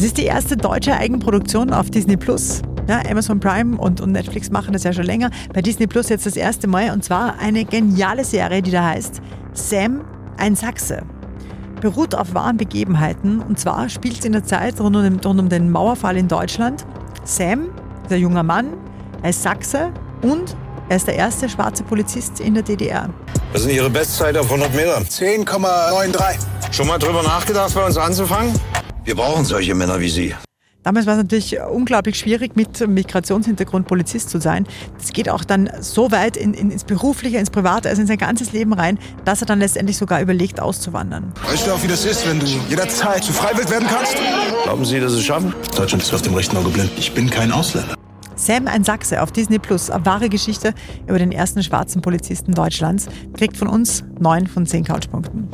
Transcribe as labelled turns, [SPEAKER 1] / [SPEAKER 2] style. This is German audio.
[SPEAKER 1] Es ist die erste deutsche Eigenproduktion auf Disney Plus. Ja, Amazon Prime und, und Netflix machen das ja schon länger. Bei Disney Plus jetzt das erste Mal und zwar eine geniale Serie, die da heißt Sam, ein Sachse. Beruht auf wahren Begebenheiten und zwar spielt es in der Zeit rund um, den, rund um den Mauerfall in Deutschland. Sam, der junger Mann, er ist Sachse und er ist der erste schwarze Polizist in der DDR.
[SPEAKER 2] Was sind Ihre Bestzeit auf 100 Meter?
[SPEAKER 3] 10,93.
[SPEAKER 2] Schon mal drüber nachgedacht, bei uns anzufangen? Wir brauchen solche Männer wie Sie.
[SPEAKER 1] Damals war es natürlich unglaublich schwierig, mit Migrationshintergrund Polizist zu sein. Das geht auch dann so weit in, in, ins Berufliche, ins Private, also in sein ganzes Leben rein, dass er dann letztendlich sogar überlegt, auszuwandern.
[SPEAKER 3] Weißt du auch, wie das ist, wenn du jederzeit zu Freiwild werden kannst?
[SPEAKER 2] Glauben Sie, dass Sie es schaffen?
[SPEAKER 3] Deutschland ist auf dem rechten Auge blind. Ich bin kein Ausländer.
[SPEAKER 1] Sam, ein Sachse auf Disney Plus, eine wahre Geschichte über den ersten schwarzen Polizisten Deutschlands, kriegt von uns neun von zehn Couchpunkten.